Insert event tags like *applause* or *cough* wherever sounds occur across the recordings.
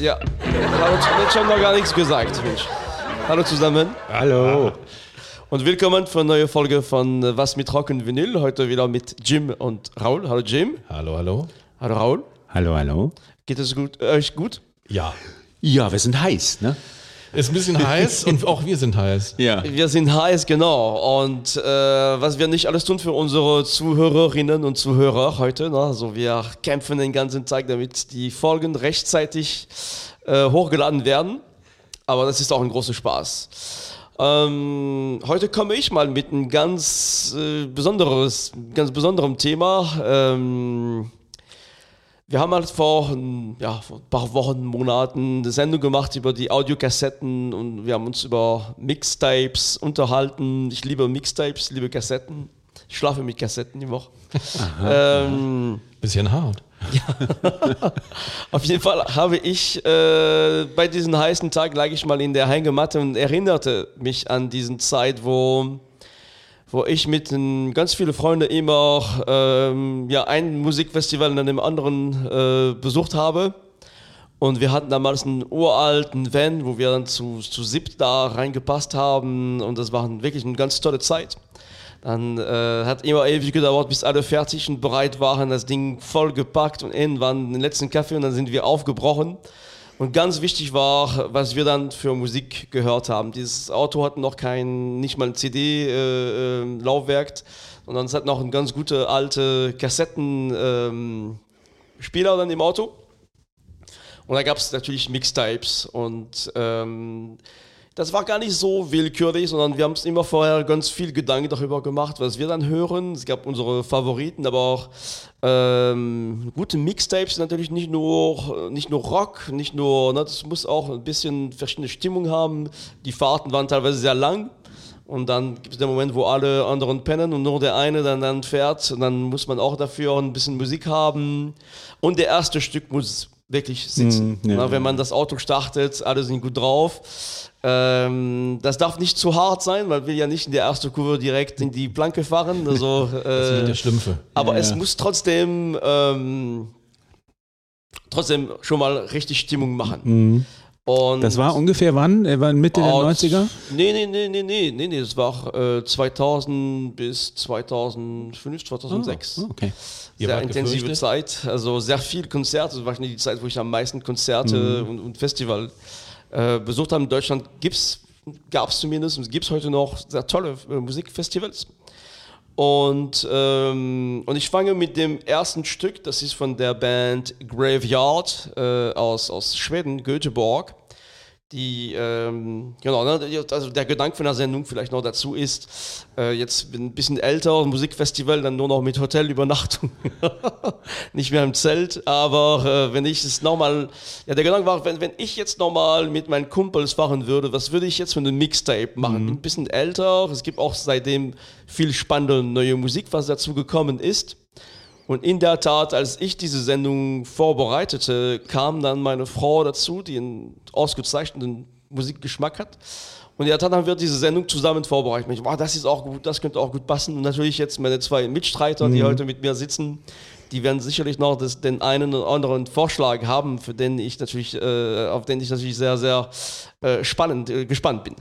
Ja, hallo, ich habe noch gar nichts gesagt, Mensch. Hallo zusammen. Hallo. Und willkommen für eine neue Folge von äh, Was mit Rock und Vinyl. Heute wieder mit Jim und Raul. Hallo Jim. Hallo, hallo. Hallo Raul. Hallo, hallo. Geht es gut, äh, euch gut? Ja. Ja, wir sind heiß, ne? Ist ein bisschen heiß *laughs* und auch wir sind heiß. Ja. Wir sind heiß, genau. Und äh, was wir nicht alles tun für unsere Zuhörerinnen und Zuhörer heute. Ne? Also wir kämpfen den ganzen Tag, damit die Folgen rechtzeitig äh, hochgeladen werden. Aber das ist auch ein großer Spaß. Ähm, heute komme ich mal mit einem ganz äh, besonderes, ganz besonderem Thema. Ähm, wir haben halt vor, ja, vor ein paar Wochen, Monaten eine Sendung gemacht über die Audiokassetten und wir haben uns über Mixtapes unterhalten. Ich liebe Mixtapes, liebe Kassetten. Ich schlafe mit Kassetten die Woche. Ähm, Bisschen hart. *laughs* auf jeden Fall habe ich äh, bei diesem heißen Tag lag ich mal in der Hängematte und erinnerte mich an diesen Zeit, wo, wo ich mit ganz vielen Freunden immer ähm, ja, ein Musikfestival nach dem anderen äh, besucht habe. Und wir hatten damals einen uralten Van, wo wir dann zu, zu siebt da reingepasst haben. Und das war wirklich eine ganz tolle Zeit. Dann äh, hat immer ewig gedauert, bis alle fertig und bereit waren, das Ding voll gepackt und irgendwann den letzten Kaffee und dann sind wir aufgebrochen. Und ganz wichtig war, was wir dann für Musik gehört haben. Dieses Auto hat noch kein, nicht mal ein CD-Laufwerk, äh, sondern es hat noch ein ganz gute alte Kassettenspieler ähm, dann im Auto. Und da gab es natürlich Mixtapes und ähm, das war gar nicht so willkürlich, sondern wir haben uns immer vorher ganz viel Gedanken darüber gemacht, was wir dann hören. Es gab unsere Favoriten, aber auch ähm, gute Mixtapes natürlich nicht nur, nicht nur Rock, nicht nur, ne, das muss auch ein bisschen verschiedene Stimmung haben. Die Fahrten waren teilweise sehr lang. Und dann gibt es den Moment, wo alle anderen pennen und nur der eine dann, dann fährt. Und dann muss man auch dafür ein bisschen Musik haben. Und der erste Stück muss wirklich sitzen. Mm, ja, Na, wenn man das Auto startet, alle sind gut drauf. Ähm, das darf nicht zu hart sein, weil wir ja nicht in der ersten Kurve direkt in die Planke fahren. Also, *laughs* Das sind äh, der Schlümpfe. aber Ja, es ja. muss trotzdem, ähm, trotzdem schon mal richtig Stimmung machen. Und. Das war ungefähr wann? War Mitte der Oh, 90er? Nee, nee, nee, nee, nee, nee, nee, das war äh, 2000 bis 2005, 2006. Oh, okay. Ihr sehr intensive gefürchtet? Zeit, also sehr viel Konzerte, das war wahrscheinlich die Zeit, wo ich am meisten Konzerte Mhm. und, und Festival äh, besucht habe. In Deutschland gab es zumindest und gibt es heute noch sehr tolle äh, Musikfestivals. Und, ähm, und ich fange mit dem ersten Stück, das ist von der Band Graveyard äh, aus, aus Schweden, Göteborg. Die, ähm, genau, ne, also der Gedanke von der Sendung vielleicht noch dazu ist, äh, jetzt bin ein bisschen älter, Musikfestival, dann nur noch mit Hotelübernachtung, *laughs* nicht mehr im Zelt, aber äh, wenn ich es nochmal, ja, der Gedanke war, wenn, wenn ich jetzt nochmal mit meinen Kumpels fahren würde, was würde ich jetzt für einen Mixtape machen? Bin ein bisschen älter, es gibt auch seitdem viel spannende neue Musik, was dazu gekommen ist. Und in der Tat, als ich diese Sendung vorbereitete, kam dann meine Frau dazu, die einen ausgezeichneten Musikgeschmack hat. Und in der Tat haben wir diese Sendung zusammen vorbereitet. Ich, wow, das ist auch gut, das könnte auch gut passen. Und natürlich jetzt meine zwei Mitstreiter, die heute mit mir sitzen, die werden sicherlich noch das, den einen oder anderen Vorschlag haben, für den ich natürlich, äh, auf den ich natürlich sehr, sehr äh, spannend, äh, gespannt bin.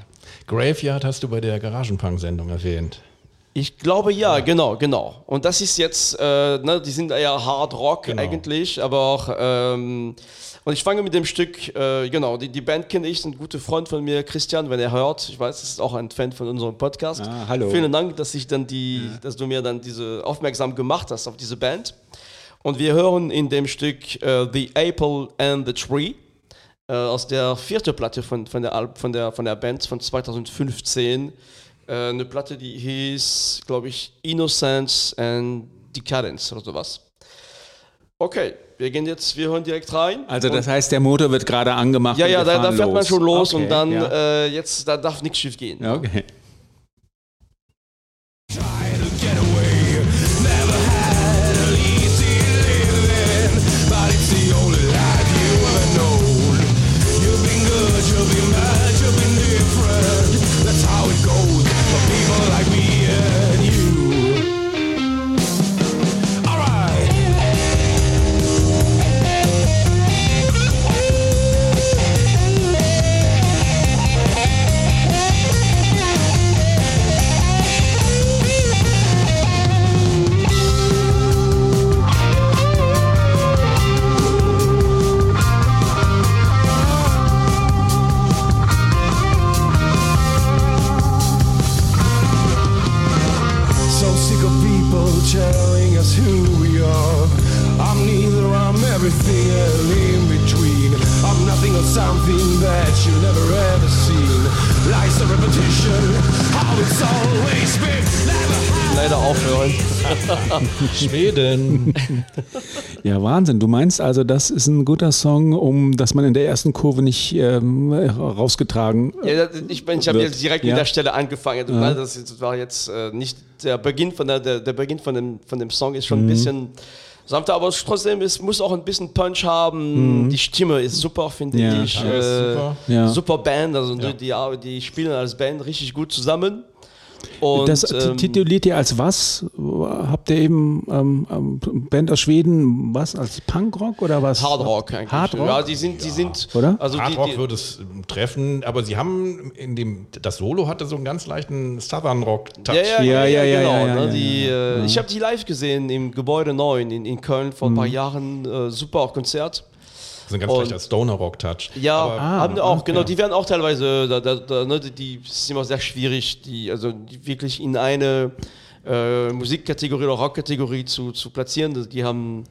Graveyard hast du bei der Garagenpunk-Sendung erwähnt. Ich glaube ja, genau, genau. Und das ist jetzt, äh, ne, die sind eher Hard Rock Genau. eigentlich, aber auch, ähm, und ich fange mit dem Stück, äh, genau, die, die Band kenne ich, ein guter Freund von mir, Christian, wenn er hört. Ich weiß, es ist auch ein Fan von unserem Podcast. Ah, hallo. Vielen Dank, dass ich dann die, dass du mir dann diese aufmerksam gemacht hast auf diese Band. Und wir hören in dem Stück äh, The Apple and the Tree äh, aus der vierten Platte von, von, der, Al- von, der, von der Band von 2015. Äh, eine Platte, die hieß, glaube ich, Innocence and Decadence oder sowas. Okay, wir gehen jetzt, wir hören direkt rein. Also das heißt, der Motor wird gerade angemacht. ja, ja, da, da fährt man schon los Okay, und dann Ja. äh, jetzt, da darf nichts schief gehen. Okay. Schweden. *laughs* Ja, Wahnsinn. Du meinst also, das ist ein guter Song, um dass man in der ersten Kurve nicht ähm, rausgetragen. Ja, das- ich bin, ich habe jetzt direkt Ja. mit der Stelle angefangen. Du weißt, Das jetzt- war jetzt äh, nicht der Beginn von der, der, der Beginn von dem, von dem Song ist schon ein bisschen sanfter, aber es trotzdem es muss auch ein bisschen Punch haben. Die Stimme ist super, finde Ja. ich. Ja, Äh, super. Ja. Super Band, also Ja. die, die, die spielen als Band richtig gut zusammen. Und, das ähm, tituliert ihr als was? Habt ihr eben ähm, ähm, Band aus Schweden, was? Als Punkrock oder was? Hard Rock eigentlich. Hard Rock? Ja, die sind, die sind, Oder? Also die, Hard Rock die, würde es treffen, aber sie haben in dem, das Solo hatte so einen ganz leichten Southern Rock Touch. Ja, ja, Ja, ja, ja, ja, ja, genau. ja, ja, ne, ja, die, ja. äh, Ich habe die live gesehen im Gebäude 9 in, in Köln vor ein paar Jahren. Äh, super Konzert. So ein ganz Und- leichter Stoner Rock Touch. Ja, Aber haben die auch, okay. genau, die werden auch teilweise, da, da, da, ne, die, ist immer sehr schwierig, die, also die wirklich in eine äh, Musikkategorie oder Rockkategorie zu, zu platzieren. Die haben,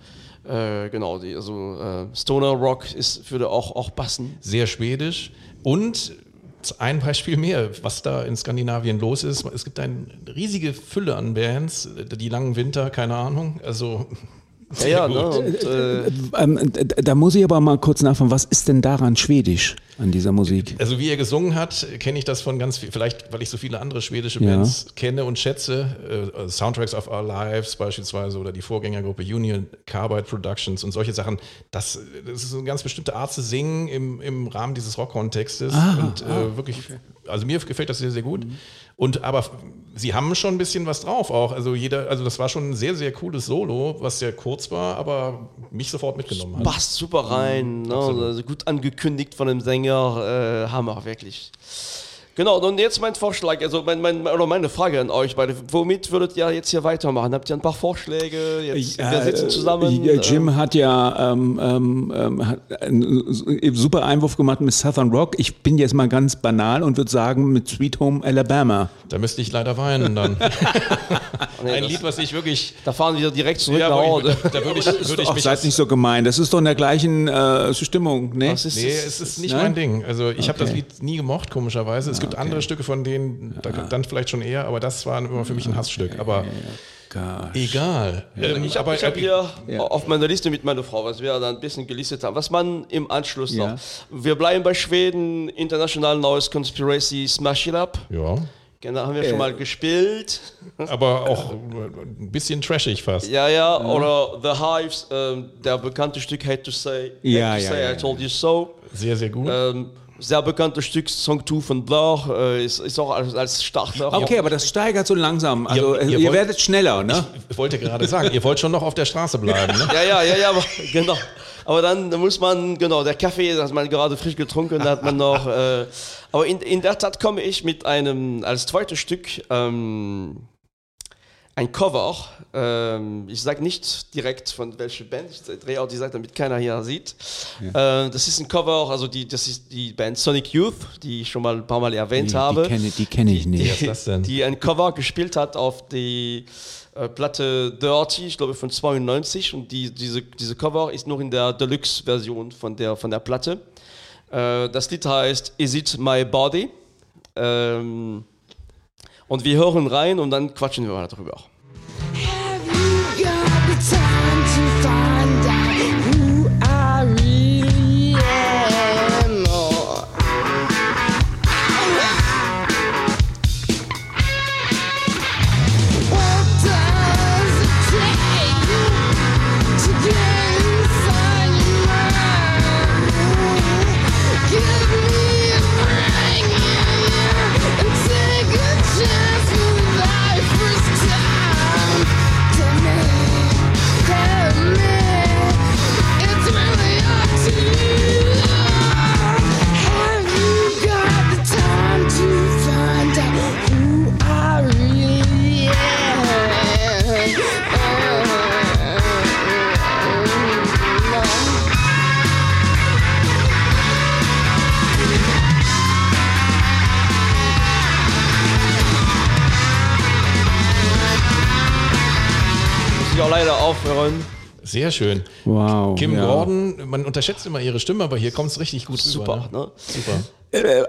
äh, genau, die, also äh, Stoner Rock ist, würde auch, auch passen. sehr schwedisch und ein Beispiel mehr, was da in Skandinavien los ist. Es gibt eine riesige Fülle an Bands, die langen Winter, keine Ahnung. Also Ja, ja, ne, und, äh, *laughs* Ähm, da muss ich aber mal kurz nachfragen, was ist denn daran schwedisch an dieser Musik? Also wie er gesungen hat, kenne ich das von ganz viel, vielleicht weil ich so viele andere schwedische Ja. Bands kenne und schätze, äh, Soundtracks of Our Lives beispielsweise oder die Vorgängergruppe Union Carbide Productions und solche Sachen, das, das ist eine ganz bestimmte Art zu singen im, im Rahmen dieses Rockkontextes und äh, wirklich, also mir gefällt das sehr, sehr gut. Und aber sie haben schon ein bisschen was drauf auch, also jeder, also das war schon ein sehr, sehr cooles Solo, was sehr kurz war, aber mich sofort mitgenommen hat. passt super rein, ne? also gut angekündigt von dem Sänger, äh, Hammer, wirklich. Genau, und jetzt mein Vorschlag, also mein, mein, oder meine Frage an euch beide, womit würdet ihr jetzt hier weitermachen? Habt ihr ein paar Vorschläge? Jetzt, wir sitzen zusammen. Äh, Jim äh, hat ja ähm, ähm, ähm, hat einen super Einwurf gemacht mit Southern Rock. Ich bin jetzt mal ganz banal und würde sagen mit Sweet Home Alabama. Da müsste ich leider weinen dann. *laughs* nee, Ein das- Lied, was ich wirklich Da fahren wir direkt zurück Ja, nach Hause. ich, da würde ich, würde ich mich. seid nicht so gemein. Das ist doch in der gleichen äh, Stimmung, ne? Ist Nee, es ist nicht Nein? mein Ding. Also ich habe das Okay. Lied nie gemocht, komischerweise. Es gibt andere Stücke von denen, da, dann vielleicht schon eher, aber das war immer für mich ein Hassstück. Aber egal. Ähm, Ich habe hab äh, hier auf meiner Liste mit meiner Frau, was wir da ein bisschen gelistet haben, was man im Anschluss Ja. noch. Wir bleiben bei Schweden, International Noise Conspiracy Smash It Up. ja, Genau, haben wir schon mal gespielt. *laughs* aber auch äh, ein bisschen trashig fast. Ja, ja, oder The Hives, ähm, der bekannte Stück Hate to Say, Hate Ja, to ja, say ja, I Told You So. Sehr, sehr gut. Ähm, sehr bekanntes Stück, Song 2 von Blur, äh, ist, ist auch als, als Starter. Okay, aber das steigert so langsam. Also Ihr- ihr, ihr ihr wollt- werdet schneller, ne? Ich wollte gerade *laughs* sagen, ihr wollt schon noch auf der Straße bleiben. Ne? Ja, ja, ja, ja, aber, *laughs* genau. Aber dann muss man, genau, der Kaffee, das hat man gerade frisch getrunken, da hat man noch. Äh, aber in, in der Tat komme ich mit einem, als zweites Stück, ähm, ein Cover. Ähm, ich sage nicht direkt von welcher Band, ich drehe auch die Seite, damit keiner hier sieht. Äh, das ist ein Cover, also die, das ist die Band Sonic Youth, die ich schon mal ein paar Mal erwähnt Die, habe die kenne die kenn ich nicht. das denn? die ein Cover gespielt hat auf die äh, Platte Dirty, ich glaube von 92 und die, diese, diese Cover ist noch in der Deluxe-Version von der, von der Platte. Äh, das Lied heißt Is It My Body? Ähm, und wir hören rein und dann quatschen wir mal darüber. Sehr schön. Wow. Kim ja. Gordon, man unterschätzt immer ihre Stimme, aber hier kommt es richtig gut Super, rüber. ne? Super. Äh,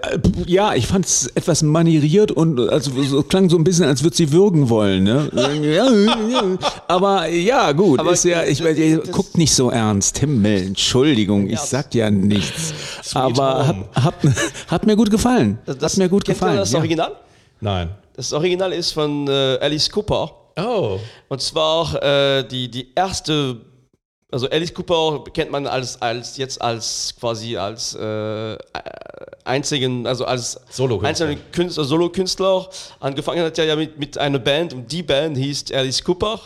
ja, ich fand es etwas manieriert und also so, klang so ein bisschen, als würde sie würgen wollen. Ne? Ja, *laughs* ja. Aber ja, gut, Aber ist ja, ich, das- ihr das- guckt nicht so ernst. Himmel, Entschuldigung, ich sag ja nichts. Aber Home. hat, hat, hat mir gut gefallen. hat mir gut gefallen. das ja. Original? Nein. Das Original ist von äh, Alice Cooper. Oh. Und zwar äh, die, die erste, also Alice Cooper kennt man als, als jetzt als quasi als äh, einzigen, also als Solokünstler. Künstler, Solokünstler. Angefangen hat er ja mit, mit einer Band und die Band hieß Alice Cooper.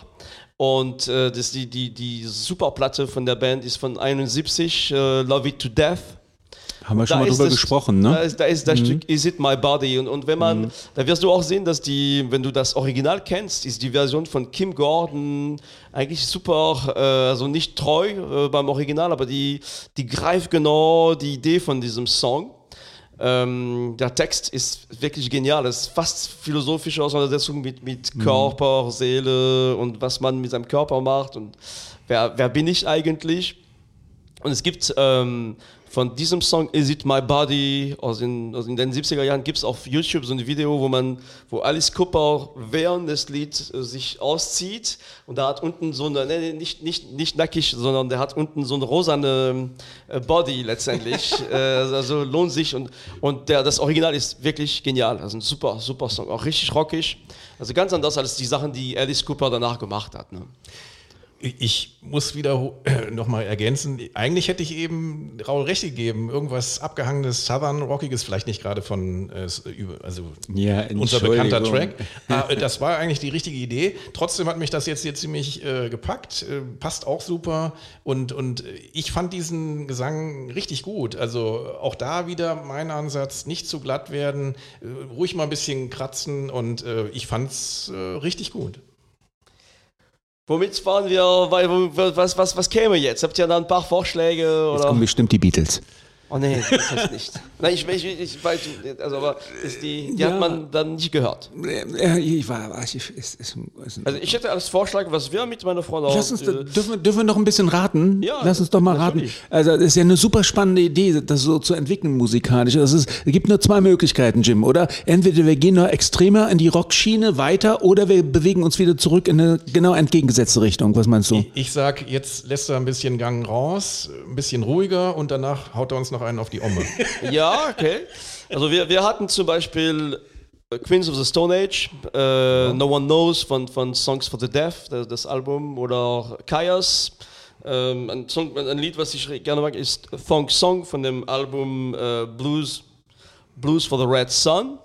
Und äh, das, die, die, die Superplatte von der Band ist von 71, äh, Love It to Death. Haben wir schon Da mal drüber das- gesprochen, Da ne? ist, da ist das Stück Is It My Body. Und, und wenn man, da wirst du auch sehen, dass die, wenn du das Original kennst, ist die Version von Kim Gordon eigentlich super, äh, also nicht treu äh, beim Original, aber die, die greift genau die Idee von diesem Song. Ähm, der Text ist wirklich genial. Es ist fast philosophische Auseinandersetzung mit, mit Körper, Seele und was man mit seinem Körper macht und wer, wer bin ich eigentlich. Und es gibt ähm, von diesem Song Is It My Body aus den, aus in den 70er Jahren gibt es auf YouTube so ein Video, wo man, wo Alice Cooper während des Lieds äh, sich auszieht und da hat unten so eine, nee, nicht, nicht, nicht nackig, sondern der hat unten so eine rosane äh, Body letztendlich. *laughs* äh, also lohnt sich und, und der, das Original ist wirklich genial. Also ein super, super Song, auch richtig rockig. Also ganz anders als die Sachen, die Alice Cooper danach gemacht hat. Ne? Ich muss wieder nochmal ergänzen. Eigentlich hätte ich eben Raul recht gegeben. Irgendwas abgehangenes, Southern Rockiges, vielleicht nicht gerade von äh, also Ja, unser bekannter. Track. *laughs* Das war eigentlich die richtige Idee. Trotzdem hat mich das jetzt hier ziemlich äh, gepackt. Äh, passt auch super. Und, und ich fand diesen Gesang richtig gut. Also auch da wieder mein Ansatz, nicht zu glatt werden, äh, ruhig mal ein bisschen kratzen und äh, ich fand's äh, richtig gut. Womit fahren wir, was, was, was käme jetzt? Habt ihr da ein paar Vorschläge? Jetzt Oder? kommen bestimmt die Beatles. Oh nee, das ist nicht. Nein, ich, ich, ich weiß, also, aber ist die, die Ja. hat man dann nicht gehört. Ja, ich war, ich, ist, ist, ist, Also ich hätte als Vorschlag, was wir mit meiner Frau Lass uns, äh, dürfen, wir- dürfen wir noch ein bisschen raten? Ja, Lass uns doch mal raten. Also, das ist ja eine super spannende Idee, das so zu entwickeln musikalisch. Das ist, es gibt nur zwei Möglichkeiten, Jim, oder? Entweder wir gehen noch extremer in die Rockschiene weiter oder wir bewegen uns wieder zurück in eine genau entgegengesetzte Richtung. Was meinst du? Ich sag, jetzt lässt er ein bisschen Gang raus, ein bisschen ruhiger und danach haut er uns noch einen auf die Omme. *laughs* Ja, okay. Also wir, wir hatten zum Beispiel äh, Queens of the Stone Age, äh, No One Knows von, von Songs for the Deaf, das, das Album, oder auch Chaos. Ähm, ein, Song, ein Lied, was ich gerne mag, ist Thong Song von dem Album äh, Blues, Blues for the Red Sun.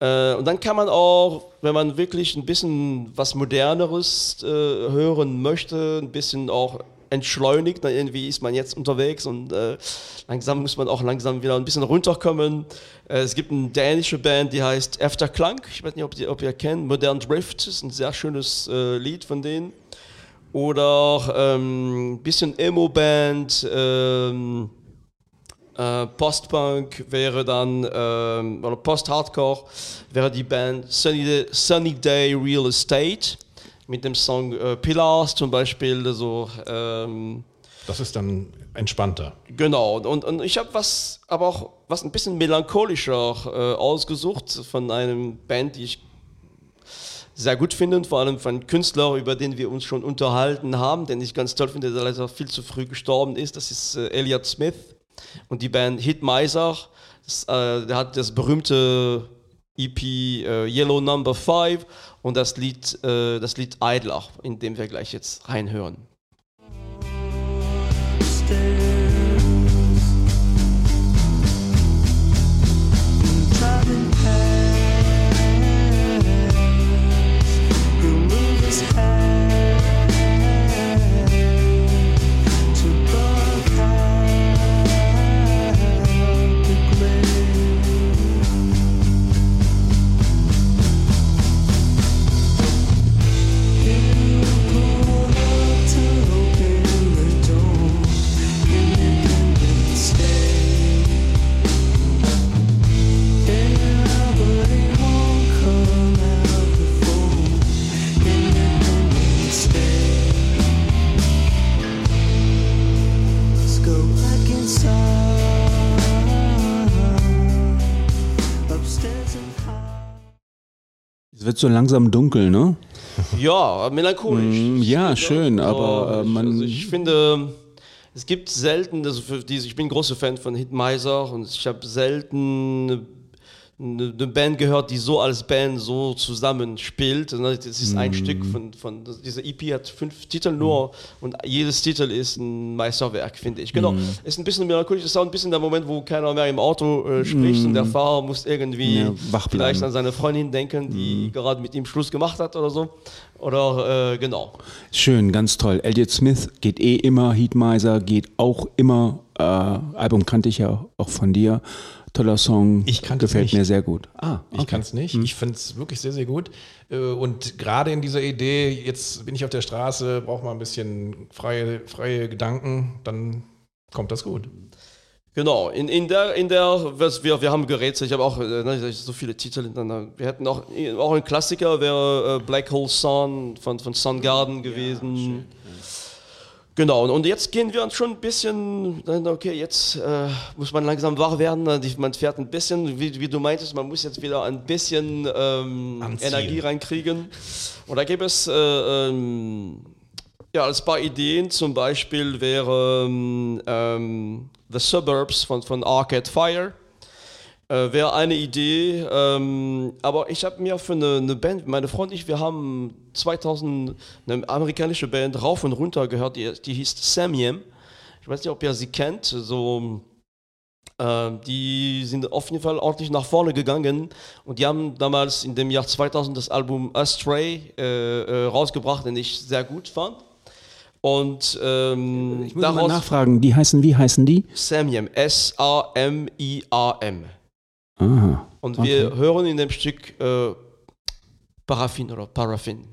Äh, und dann kann man auch, wenn man wirklich ein bisschen was Moderneres äh, hören möchte, ein bisschen auch entschleunigt, dann irgendwie ist man jetzt unterwegs und äh, langsam muss man auch langsam wieder ein bisschen runterkommen. Äh, es gibt eine dänische Band, die heißt Afterklang. Ich weiß nicht, ob, die, ob ihr kennt. Modern Drift ist ein sehr schönes äh, Lied von denen. Oder auch ein ähm, bisschen Emo-Band. Ähm, äh, Post-Punk wäre dann, ähm, oder Post-Hardcore wäre die Band Sunny Day, Sunny Day Real Estate mit dem Song äh, Pillars zum Beispiel. So, ähm, Das ist dann entspannter. genau, und, und ich habe was, aber auch was ein bisschen melancholischer äh, ausgesucht von einem Band, die ich sehr gut finde, und vor allem von einem Künstler, über den wir uns schon unterhalten haben, den ich ganz toll finde, der leider viel zu früh gestorben ist. Das ist äh, Elliot Smith und die Band Hit Miser. Das, äh, der hat das berühmte EP äh, Yellow Number 5 und das Lied, äh, das Lied Idler, in dem wir gleich jetzt reinhören. Open wird so langsam dunkel, ne? Ja, melancholisch. Mm, ja, Also, schön, aber, äh, ich, man- also ich finde, es gibt selten, also für diese, ich bin großer Fan von Hitmeiser und ich habe selten eine, Band gehört, die so als Band so zusammenspielt. Also Das ist ein Stück von, von diese EP hat fünf Titel nur und jedes Titel ist ein Meisterwerk, finde ich. Genau, ist ein bisschen melancholisch, ist auch ein bisschen der Moment, wo keiner mehr im Auto äh, spricht und der Fahrer muss irgendwie Ja, vielleicht an seine Freundin denken, die gerade mit ihm Schluss gemacht hat oder so. Oder äh, genau. Schön, ganz toll. Elliot Smith geht eh immer, Heatmiser geht auch immer. Äh, Album kannte ich ja auch von dir. Toller Song. Ich kannte es Gefällt nicht. mir sehr gut. Ah, Ich kann es nicht. Ich finde es wirklich sehr, sehr gut. Äh, Und gerade in dieser Idee, jetzt bin ich auf der Straße, brauche mal ein bisschen freie, freie Gedanken, dann kommt das gut. Genau, in, in der, in der, was wir, wir haben gerätselt, ich habe auch äh, ne, so viele Titel hintereinander. Wir hätten auch, auch ein Klassiker, wäre äh, Black Hole Sun von, von Soundgarden gewesen. Genau, und- jetzt gehen wir schon ein bisschen, okay, jetzt äh, muss man langsam wach werden, die- man fährt ein bisschen, wie, wie du meintest, man muss jetzt wieder ein bisschen ähm. Energie reinkriegen. Und da gibt es äh, ähm, ja, als paar Ideen zum Beispiel wäre ähm, ähm, The Suburbs von, von Arcade Fire. Äh, wäre eine Idee, ähm, aber ich habe mir für eine, eine Band, meine Freund und ich, wir haben 2000 eine amerikanische Band rauf und runter gehört, die, die hieß Samyem. Ich weiß nicht, ob ihr sie kennt, so äh, die sind auf jeden Fall ordentlich nach vorne gegangen und die haben damals in dem Jahr 2000 das Album Astray äh, äh, rausgebracht, den ich sehr gut fand. Und ähm, Ich muss mal nachfragen, die heißen, wie heißen die? Samyem, S-A-M-I-A-M. Aha. Und wir hören in dem Stück äh, Paraffin oder Paraffin.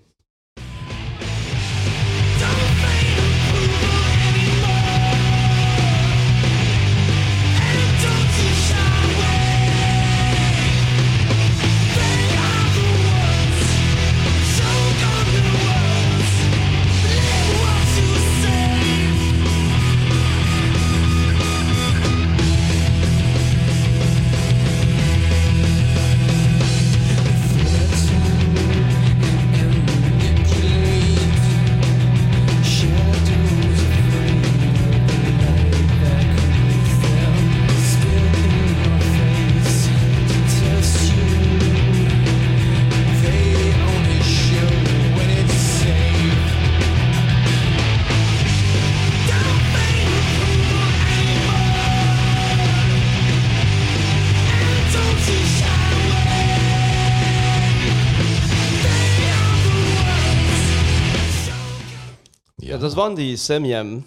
Das waren die Samyem.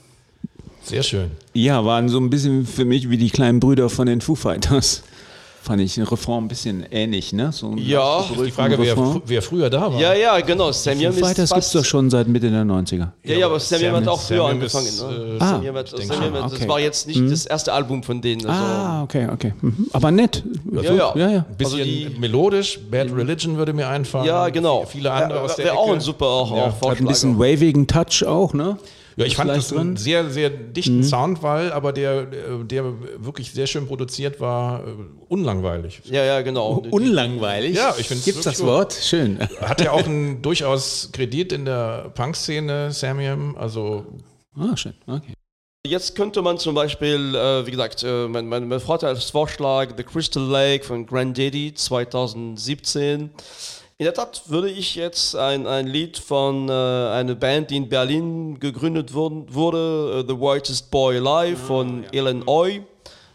Sehr schön. Ja, waren so ein bisschen für mich wie die kleinen Brüder von den Foo Fighters. Fand ich den Refrain ein bisschen ähnlich, ne? So ein Ja, Die Frage, wer, fr- wer früher da war. Ja, ja, genau. Samyem Foo ist Fighters gibt es doch schon seit Mitte der 90er. Ja, ja, aber Samyem hat auch früher Samyem angefangen. ist, ne? äh, Ah. Samyem hat, schon. hat, Okay. Das war jetzt nicht das erste Album von denen. Also, Ah, okay, okay. Mhm. Aber nett. Ja, ja. ja, ja. Ein bisschen Also die- melodisch, Bad Religion würde mir einfallen. ja, genau. Viele andere aus der Wäre auch ein super auch, Ja. auch Hat ein bisschen wavigen Touch auch, ne? Ja, ich fand das einen sehr, sehr dichten Soundwall, aber der, der wirklich sehr schön produziert war, äh, unlangweilig. ja, ja, genau. Unlangweilig. Ja, ich find's Gibt's das wirklich Wort? Schön. *laughs* Hat ja auch einen *laughs* durchaus Kredit in der Punk-Szene, Samiam. Also Ah, schön. Okay. Jetzt könnte man zum Beispiel, äh, wie gesagt, äh, mein, mein, mein Vater als Vorschlag The Crystal Lake von Granddaddy 2017. In der Tat würde ich jetzt ein, ein Lied von äh, einer Band, die in Berlin gegründet wurden, wurde, äh, The Whitest Boy Alive von Ellen Oy.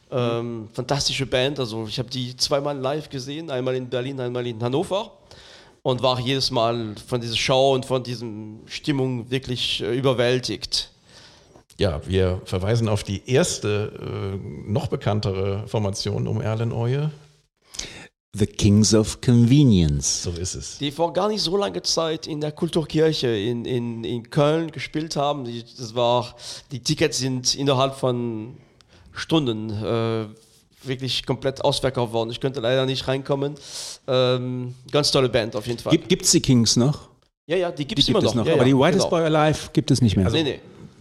Ähm, fantastische Band, also ich habe die zweimal live gesehen, einmal in Berlin, einmal in Hannover und war jedes Mal von dieser Show und von dieser Stimmung wirklich äh, überwältigt. ja, wir verweisen auf die erste, äh, noch bekanntere Formation um Erlen Oye. The Kings of Convenience. So ist es. die vor gar nicht so langer Zeit in der Kulturkirche in, in, in Köln gespielt haben. Die, das war, die Tickets sind innerhalb von Stunden äh, wirklich komplett ausverkauft worden. Ich könnte leider nicht reinkommen. Ähm, ganz tolle Band auf jeden Fall. Gibt, gibt's die Kings noch? ja, ja, die gibt Die es immer gibt es noch. Ja, aber ja, die Whitest genau. Boy Alive gibt es nicht mehr. Nee, nee.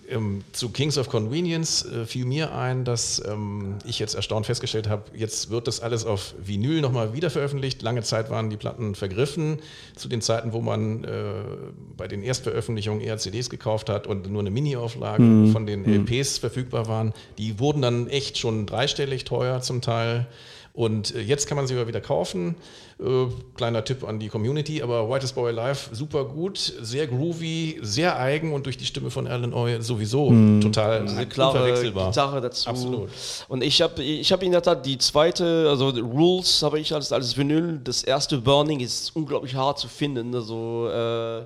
Ähm, zu Kings of Convenience äh, fiel mir ein, dass ähm, ich jetzt erstaunt festgestellt habe, jetzt wird das alles auf Vinyl nochmal wieder veröffentlicht. Lange Zeit waren die Platten vergriffen, zu den Zeiten, wo man äh, bei den Erstveröffentlichungen eher CDs gekauft hat und nur eine Mini-Auflage von den LPs verfügbar waren. Die wurden dann echt schon dreistellig teuer zum Teil. Und äh, jetzt kann man sie aber wieder kaufen. Äh, kleiner Tipp an die Community, aber Whitest Boy Alive super gut, sehr groovy, sehr eigen und durch die Stimme von Alan Oy sowieso total Eine klare. Gitarre dazu. Absolut. Und ich habe ich hab in der Tat die zweite, also Rules habe ich als, als Vinyl. Das erste Burning ist unglaublich hart zu finden. Also, äh,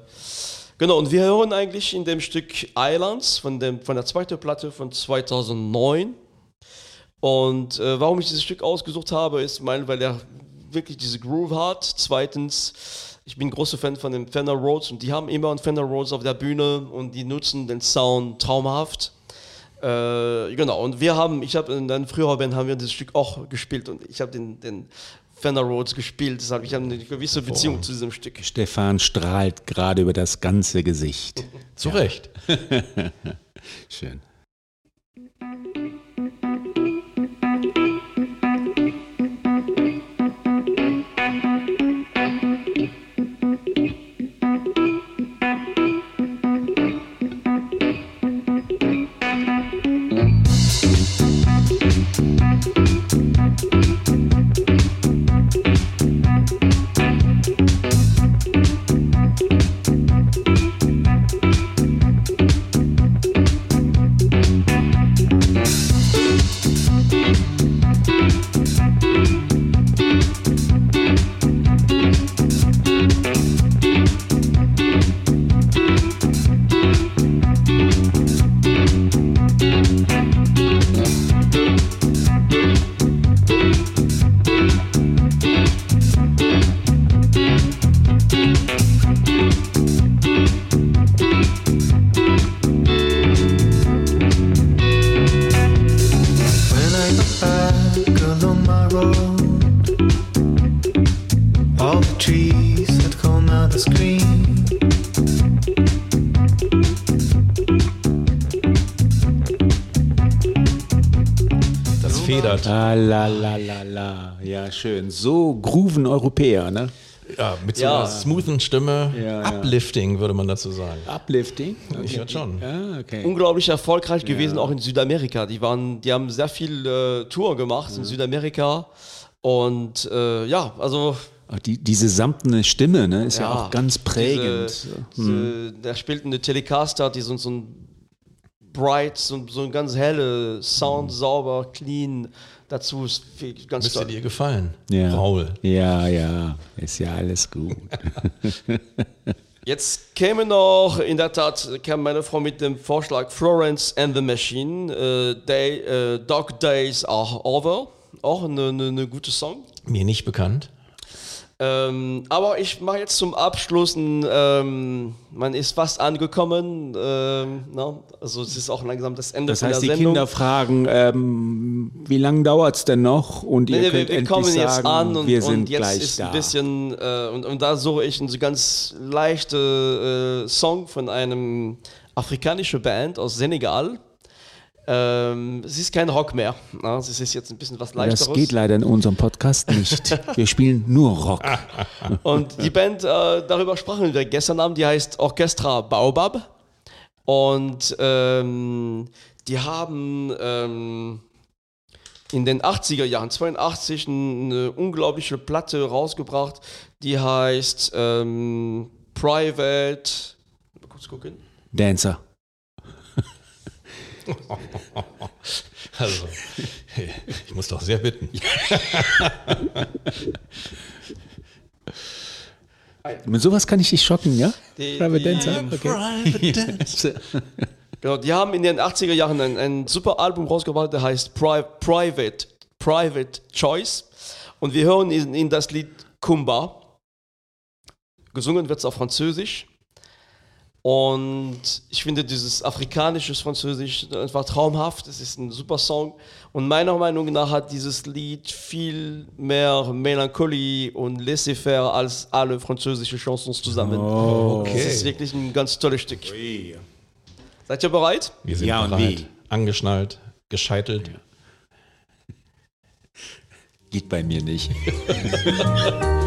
genau, und wir hören eigentlich in dem Stück Islands von, dem, von der zweiten Platte von 2009. Und äh, warum ich dieses Stück ausgesucht habe, ist, mein, weil er wirklich diese Groove hat. Zweitens, ich bin großer Fan von den Fender Rhodes und die haben immer einen Fender Rhodes auf der Bühne und die nutzen den Sound traumhaft. Äh, genau, und wir haben, ich habe in einer früheren Band haben wir das Stück auch gespielt und ich habe den, den Fender Rhodes gespielt, deshalb ich habe eine gewisse Beziehung zu diesem Stück. Stefan strahlt gerade über das ganze Gesicht. *laughs* Zu Recht. *laughs* Schön. La, la, la, la. Ja, schön. So grooven Europäer, ne? Ja, mit so Ja. einer smoothen Stimme. Ja, ja. Uplifting, würde man dazu sagen. Uplifting. Ich würde schon. Ja, okay. Unglaublich erfolgreich gewesen, auch in Südamerika. Die, waren, die haben sehr viel äh, Tour gemacht in Südamerika. Und äh, ja, also die, diese samtene Stimme, ne, ist ja, Ja, auch ganz prägend. Diese, diese, der spielt eine Telecaster, die so, so ein bright, so, so ein ganz helle Sound, sauber, clean. Dazu ist viel- ganz Müsste dir gefallen, ja. Raul. Ja, ja, ist ja alles gut. *laughs* Jetzt käme noch, in der Tat, kam meine Frau mit dem Vorschlag Florence and the Machine, äh, Day, äh, Dog Days Are Over. Auch eine, eine, eine gute Song. Mir nicht bekannt. Ähm, aber ich mache jetzt zum Abschluss, ein, ähm, man ist fast angekommen, ähm, ne? also es ist auch langsam das Ende Das heißt, die der Sendung. Kinder fragen, ähm, wie lange dauert es denn noch? Und ihr Nee, nee, könnt wir, wir endlich kommen jetzt sagen, an und, wir sind und jetzt gleich ist da. ein bisschen, äh, und, und da suche ich einen ganz leichten äh, Song von einem afrikanischen Band aus Senegal. Ähm, es ist kein Rock mehr. Na, es ist jetzt ein bisschen was leichteres. das geht leider in unserem Podcast nicht. *laughs* Wir spielen nur Rock. Und die Band, äh, darüber sprachen wir gestern Abend, die heißt Orchestra Baobab. Und ähm, die haben ähm, in den 80er Jahren, 82, eine unglaubliche Platte rausgebracht, die heißt ähm, Private. Mal kurz gucken. Dancer. *laughs* Also, ich muss doch sehr bitten. *laughs* Mit sowas kann ich dich schocken, ja? Die- Private die- Dancer? Okay. Genau, *laughs* die haben in den 80er Jahren ein, ein super Album rausgebracht, der heißt Pri Private, Private Choice. Und wir hören in, in das Lied Kumba. Gesungen wird es auf Französisch. Und ich finde dieses afrikanische Französisch einfach traumhaft. Es ist ein super Song. Und meiner Meinung nach hat dieses Lied viel mehr Melancholie und Laissez-faire als alle französische Chansons zusammen. Oh. Es ist wirklich ein ganz tolles Stück. Seid ihr bereit? Wir sind Ja, und bereit. wie? Angeschnallt, gescheitelt. Geht bei mir nicht. *laughs*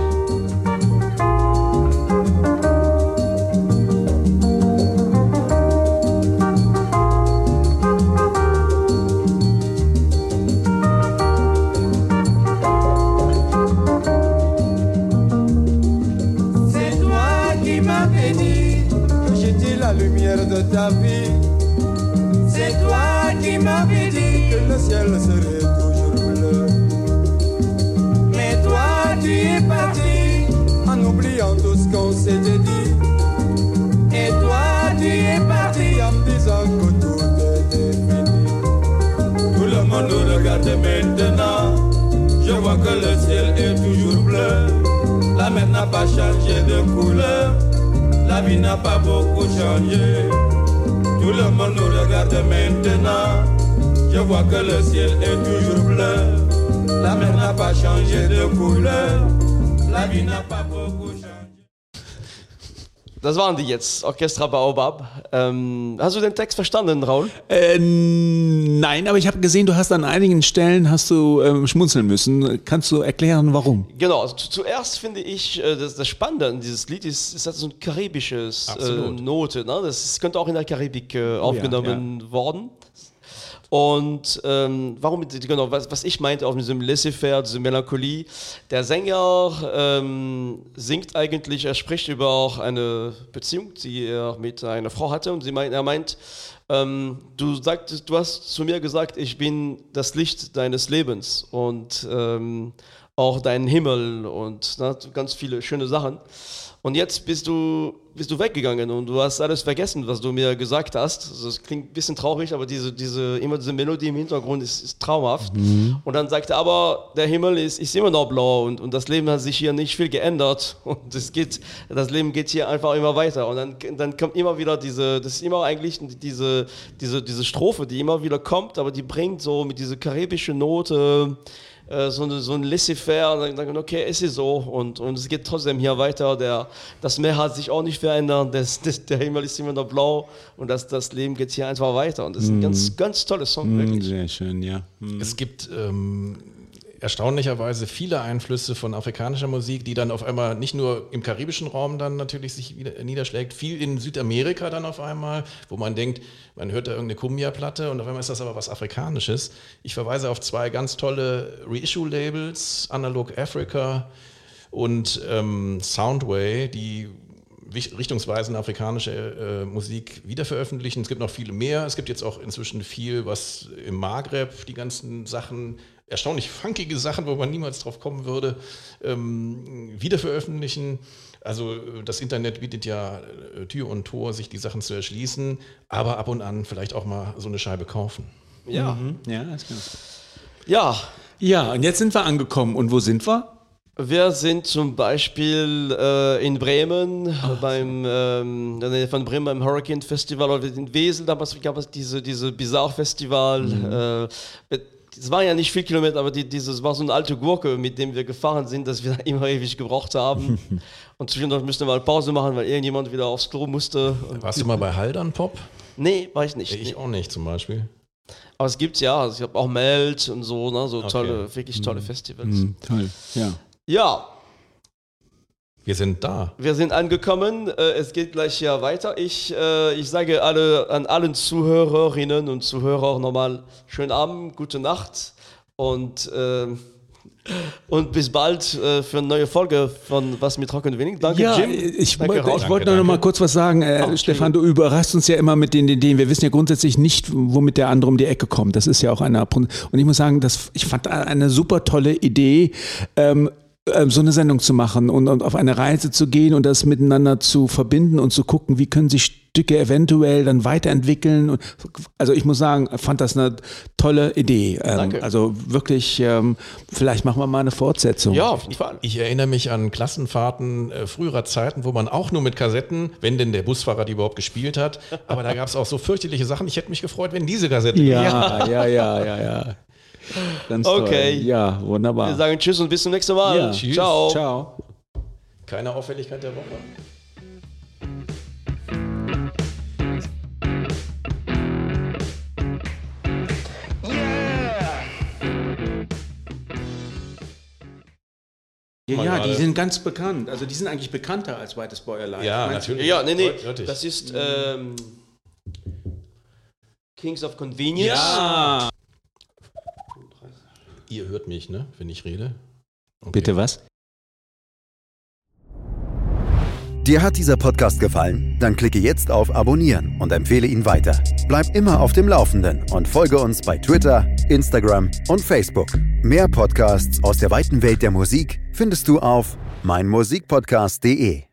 maintenant. Je vois que le ciel est toujours bleu. La mer n'a pas changé de couleur. La vie n'a pas beaucoup changé. Tout le monde nous regarde maintenant. Je vois que le ciel est toujours bleu. La mer n'a pas changé de couleur. La vie n'a pas. Das waren die jetzt, Orchestra Baobab. Ähm, hast du den Text verstanden, Raul? Äh, nein, aber ich habe gesehen, du hast an einigen Stellen hast du ähm, schmunzeln müssen. Kannst du erklären, warum? Genau, also zu, zuerst finde ich, äh, das, das Spannende an dieses Lied ist, ist das so ein karibisches äh. Note. Ne? Das könnte auch in der Karibik äh, aufgenommen worden. Und ähm, warum, genau, was, was ich meinte, mit diesem Laissez-faire, diese Melancholie. Der Sänger ähm, singt eigentlich, er spricht über auch eine Beziehung, die er mit einer Frau hatte. Und sie meint, er meint, ähm, du, sagtest, du hast zu mir gesagt, ich bin das Licht deines Lebens und ähm, auch dein Himmel und na, ganz viele schöne Sachen. Und jetzt bist du, bist du weggegangen und du hast alles vergessen, was du mir gesagt hast. Also es klingt ein bisschen traurig, aber diese, diese, immer diese Melodie im Hintergrund ist, ist traumhaft. Und dann sagt er, aber der Himmel ist, ist immer noch blau und, und das Leben hat sich hier nicht viel geändert. *laughs* Und es geht, das Leben geht hier einfach immer weiter. Und dann, dann kommt immer wieder diese, das ist immer eigentlich diese, diese, diese Strophe, die immer wieder kommt, aber die bringt so mit dieser karibischen Note äh, so, eine, so ein Laissez-faire und dann sagen, okay, es ist so und, und es geht trotzdem hier weiter. Der, das Meer hat sich auch nicht verändert, das, das, der Himmel ist immer noch blau und das, das Leben geht hier einfach weiter. Und das ist ein ganz, ganz toller Song, wirklich. Sehr schön, ja. Es gibt ähm, erstaunlicherweise viele Einflüsse von afrikanischer Musik, die dann auf einmal nicht nur im karibischen Raum dann natürlich sich niederschlägt, viel in Südamerika dann auf einmal, wo man denkt, man hört da irgendeine Kumbia-Platte und auf einmal ist das aber was Afrikanisches. Ich verweise auf zwei ganz tolle Reissue-Labels, Analog Africa und ähm, Soundway, die richtungsweisende afrikanische äh, Musik wiederveröffentlichen. Es gibt noch viele mehr. Es gibt jetzt auch inzwischen viel, was im Maghreb, die ganzen Sachen, erstaunlich funkige Sachen, wo man niemals drauf kommen würde, ähm, wiederveröffentlichen. Also äh, das Internet bietet ja äh, Tür und Tor, sich die Sachen zu erschließen, aber ab und an vielleicht auch mal so eine Scheibe kaufen. Ja. Ja, ist klar. ja, Ja, und jetzt sind wir angekommen. Und wo sind wir? wir sind zum Beispiel äh, in Bremen, beim, ähm, von Bremen beim Hurricane Festival oder in Wesel, damals gab es diese, diese Bizarre Festival. Äh, es waren ja nicht viele Kilometer, aber die, dieses war so eine alte Gurke, mit dem wir gefahren sind, dass wir immer ewig gebraucht haben. *laughs* Und zwischendurch mussten wir mal Pause machen, weil irgendjemand wieder aufs Klo musste. Und Warst du mal bei Haldern Pop? nee, war ich nicht. Ich Nee. auch nicht zum Beispiel. Aber es gibt ja, also ich habe auch Meld und so, ne, so Okay. tolle, wirklich tolle Festivals. Hm, toll, ja. Ja, Wir sind da. wir sind angekommen. Äh, es geht gleich hier weiter. Ich, äh, ich sage alle, an allen Zuhörerinnen und Zuhörern nochmal schönen Abend, gute Nacht und, ähm, und bis bald äh, für eine neue Folge von Was mit Rock und Wenig. Danke, ja, Jim. ich Danke, wollte ich wollte noch mal kurz was sagen. Äh, Stefan, du überraschst uns ja immer mit den Ideen. Wir wissen ja grundsätzlich nicht, womit der andere um die Ecke kommt. Das ist ja auch eine Und ich muss sagen, das, ich fand eine super tolle Idee. Ähm, so eine Sendung zu machen und, und auf eine Reise zu gehen und das miteinander zu verbinden und zu gucken, wie können sich Stücke eventuell dann weiterentwickeln. Und, also ich muss sagen, fand das eine tolle Idee. Ähm, Danke. Also wirklich, ähm, vielleicht machen wir mal eine Fortsetzung. Ja, auf jeden Fall. Ich erinnere mich an Klassenfahrten äh, früherer Zeiten, wo man auch nur mit Kassetten, wenn denn der Busfahrer die überhaupt gespielt hat, aber da gab es auch so fürchterliche Sachen. Ich hätte mich gefreut, wenn diese Kassette Ja, ja, ja, ja, ja. Ganz okay. Toll. Ja, wunderbar. Wir sagen Tschüss und bis zum nächsten Mal. Ja. Tschüss. Ciao. Ciao. Keine Auffälligkeit der Woche. Ja, ja, die sind ganz bekannt. Also die sind eigentlich bekannter als Weites Bäuerlein. Ja, natürlich. Ja, nee, nee. Das ist ähm, Kings of Convenience. Ja. Ihr hört mich, ne, wenn ich rede. Okay. Bitte was? Dir hat dieser Podcast gefallen? Dann klicke jetzt auf Abonnieren und empfehle ihn weiter. Bleib immer auf dem Laufenden und folge uns bei Twitter, Instagram und Facebook. Mehr Podcasts aus der weiten Welt der Musik findest du auf meinmusikpodcast.de.